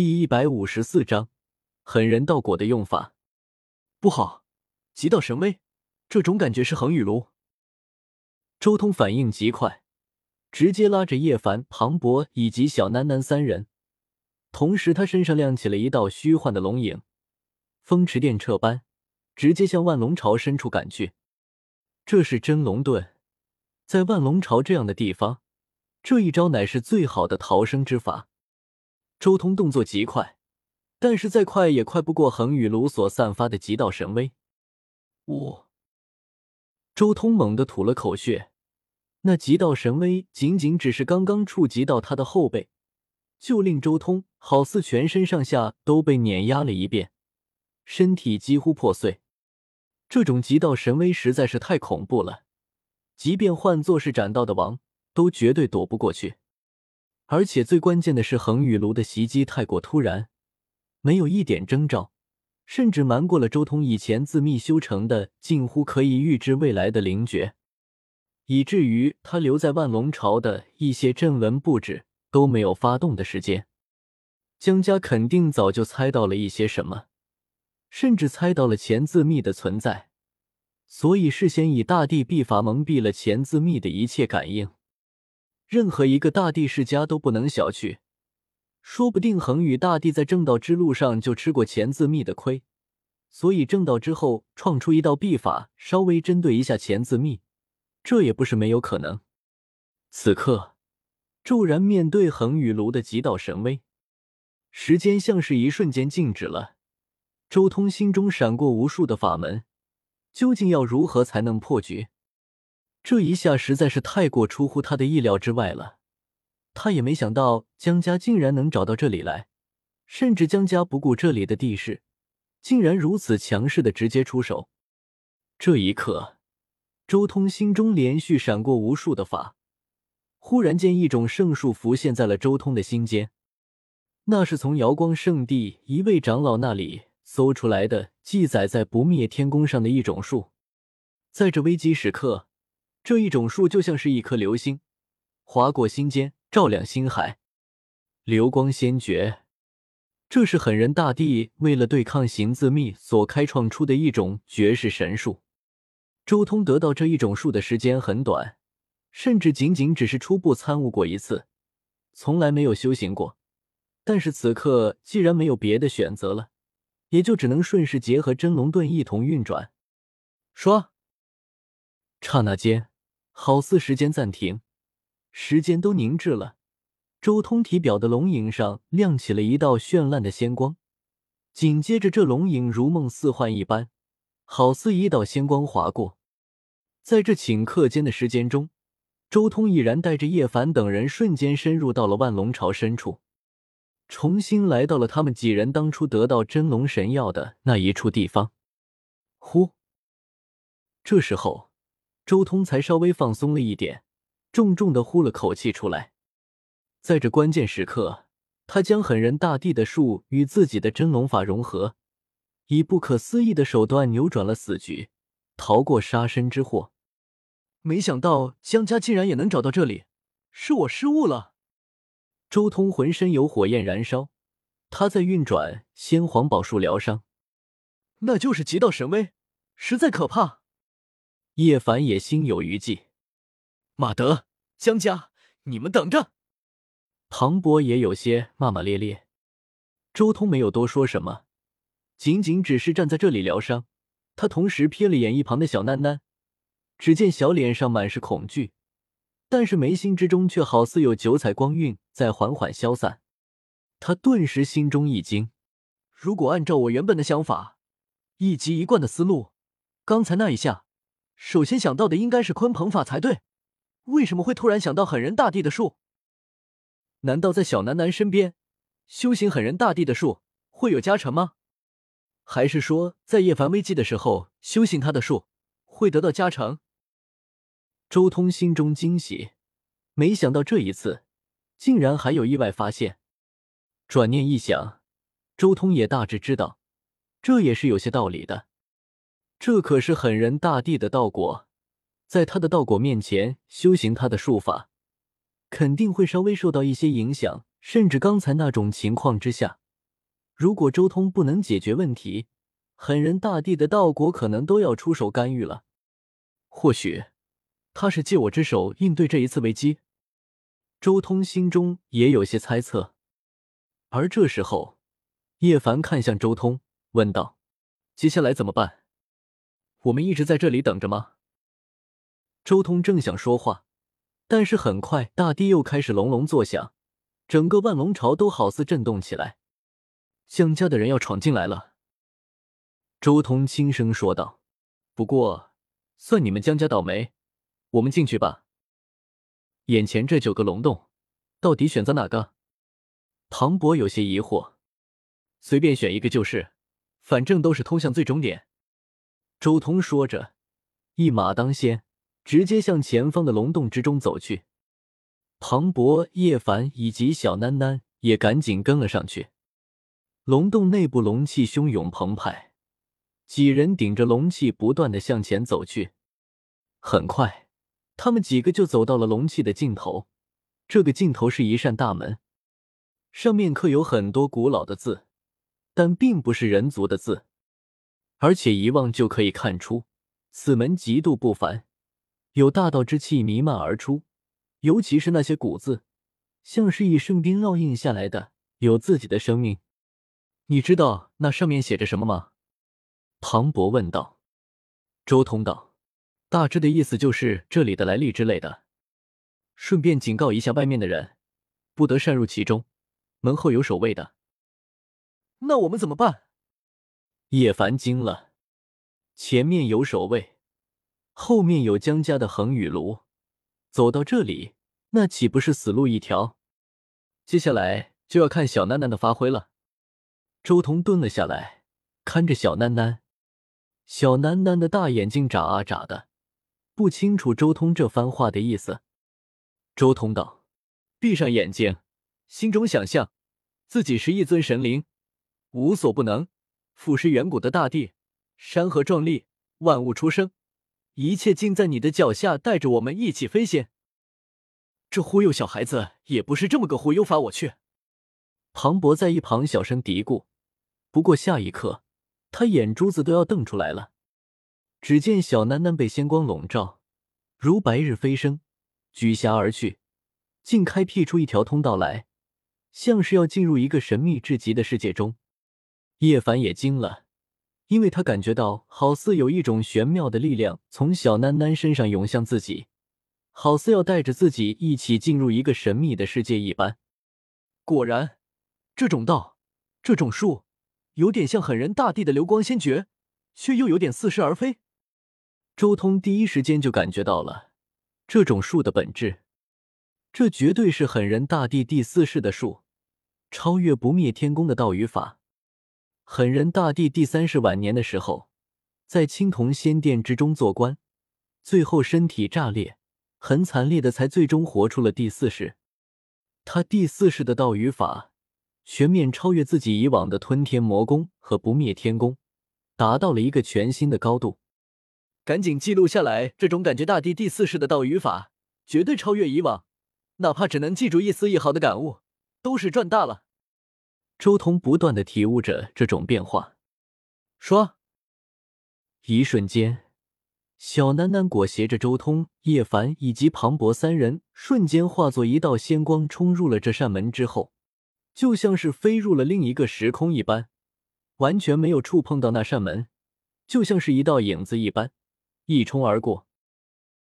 第一百五十四章，狠人道果的用法不好，极道神威，这种感觉是恒宇炉。周通反应极快，直接拉着叶凡、庞博以及小楠楠三人，同时他身上亮起了一道虚幻的龙影，风驰电掣般直接向万龙巢深处赶去。这是真龙盾，在万龙巢这样的地方，这一招乃是最好的逃生之法。周通动作极快，但是再快也快不过恒宇炉所散发的极道神威。呜！周通猛地吐了口血，那极道神威仅仅只是刚刚触及到他的后背，就令周通好似全身上下都被碾压了一遍，身体几乎破碎。这种极道神威实在是太恐怖了，即便换作是斩道的王，都绝对躲不过去。而且最关键的是，恒宇炉的袭击太过突然，没有一点征兆，甚至瞒过了周通以前自秘修成的近乎可以预知未来的灵觉，以至于他留在万龙朝的一些阵纹布置都没有发动的时间。江家肯定早就猜到了一些什么，甚至猜到了钱自秘的存在，所以事先以大地秘法蒙蔽了钱自秘的一切感应。任何一个大帝世家都不能小觑，说不定恒宇大帝在正道之路上就吃过钱自密的亏，所以正道之后创出一道秘法，稍微针对一下钱自密，这也不是没有可能。此刻，骤然面对恒宇炉的极道神威，时间像是一瞬间静止了。周通心中闪过无数的法门，究竟要如何才能破局？这一下实在是太过出乎他的意料之外了，他也没想到江家竟然能找到这里来，甚至江家不顾这里的地势，竟然如此强势的直接出手。这一刻，周通心中连续闪过无数的法，忽然间一种圣术浮现在了周通的心间，那是从瑶光圣地一位长老那里搜出来的，记载在不灭天宫上的一种术，在这危机时刻。这一种树就像是一颗流星，划过心间，照亮心海。流光仙诀，这是狠人大帝为了对抗行字秘所开创出的一种绝世神术。周通得到这一种术的时间很短，甚至仅仅只是初步参悟过一次，从来没有修行过。但是此刻既然没有别的选择了，也就只能顺势结合真龙盾一同运转。说，刹那间。好似时间暂停，时间都凝滞了。周通体表的龙影上亮起了一道绚烂的仙光，紧接着这龙影如梦似幻一般，好似一道仙光划过。在这顷刻间的时间中，周通已然带着叶凡等人瞬间深入到了万龙巢深处，重新来到了他们几人当初得到真龙神药的那一处地方。呼，这时候。周通才稍微放松了一点，重重的呼了口气出来。在这关键时刻，他将狠人大帝的术与自己的真龙法融合，以不可思议的手段扭转了死局，逃过杀身之祸。没想到江家竟然也能找到这里，是我失误了。周通浑身有火焰燃烧，他在运转先皇宝术疗伤，那就是极道神威，实在可怕。叶凡也心有余悸，马德、江家，你们等着！庞博也有些骂骂咧咧。周通没有多说什么，仅仅只是站在这里疗伤。他同时瞥了眼一旁的小囡囡，只见小脸上满是恐惧，但是眉心之中却好似有九彩光晕在缓缓消散。他顿时心中一惊，如果按照我原本的想法，一击一贯的思路，刚才那一下。首先想到的应该是鲲鹏法才对，为什么会突然想到狠人大帝的术？难道在小楠楠身边修行狠人大帝的术会有加成吗？还是说在叶凡危机的时候修行他的术会得到加成？周通心中惊喜，没想到这一次竟然还有意外发现。转念一想，周通也大致知道，这也是有些道理的。这可是狠人大帝的道果，在他的道果面前修行他的术法，肯定会稍微受到一些影响。甚至刚才那种情况之下，如果周通不能解决问题，狠人大帝的道果可能都要出手干预了。或许他是借我之手应对这一次危机。周通心中也有些猜测。而这时候，叶凡看向周通，问道：“接下来怎么办？我们一直在这里等着吗？”周通正想说话，但是很快大地又开始隆隆作响，整个万龙巢都好似震动起来。江家的人要闯进来了。周通轻声说道：“不过，算你们江家倒霉，我们进去吧。眼前这九个龙洞，到底选择哪个？”唐博有些疑惑：“随便选一个就是，反正都是通向最终点。”周通说着，一马当先，直接向前方的龙洞之中走去。庞博、叶凡以及小囡囡也赶紧跟了上去。龙洞内部龙气汹涌澎湃。几人顶着龙气，不断的向前走去。很快，他们几个就走到了龙气的尽头。这个尽头是一扇大门，上面刻有很多古老的字，但并不是人族的字，而且一望就可以看出，此门极度不凡，有大道之气弥漫而出。尤其是那些古字，像是以圣兵烙印下来的，有自己的生命。你知道那上面写着什么吗？庞博问道：“周通道，大致的意思就是这里的来历之类的。顺便警告一下外面的人，不得擅入其中，门后有守卫的。那我们怎么办？”叶凡惊了，前面有守卫，后面有江家的恒雨炉，走到这里，那岂不是死路一条？接下来就要看小囡囡的发挥了。周通蹲了下来，看着小囡囡。小楠楠的大眼睛眨啊眨的，不清楚周通这番话的意思。周通道：“闭上眼睛，心中想象自己是一尊神灵，无所不能，俯视远古的大地，山河壮丽，万物出生，一切尽在你的脚下，带着我们一起飞仙。”这忽悠小孩子也不是这么个忽悠法，我去。庞博在一旁小声嘀咕。不过下一刻。他眼珠子都要瞪出来了。只见小囡囡被仙光笼罩，如白日飞升，举霞而去，竟开辟出一条通道来，像是要进入一个神秘至极的世界中。叶凡也惊了，因为他感觉到好似有一种玄妙的力量从小囡囡身上涌向自己，好似要带着自己一起进入一个神秘的世界一般。果然，这种道，这种术。有点像狠人大帝的流光仙诀，却又有点似是而非。周通第一时间就感觉到了这种术的本质，这绝对是狠人大帝第四世的术，超越不灭天宫的道与法。狠人大帝第三世晚年的时候，在青铜仙殿之中做官，最后身体炸裂，很惨烈的，才最终活出了第四世。他第四世的道与法。全面超越自己以往的吞天魔功和不灭天功，达到了一个全新的高度。赶紧记录下来，这种感觉大帝第四世的道语法，绝对超越以往。哪怕只能记住一丝一毫的感悟，都是赚大了。周通不断的体悟着这种变化。说，一瞬间，小楠楠裹挟着周通、叶凡以及庞博三人，瞬间化作一道仙光，冲入了这扇门之后。就像是飞入了另一个时空一般，完全没有触碰到那扇门，就像是一道影子一般，一冲而过，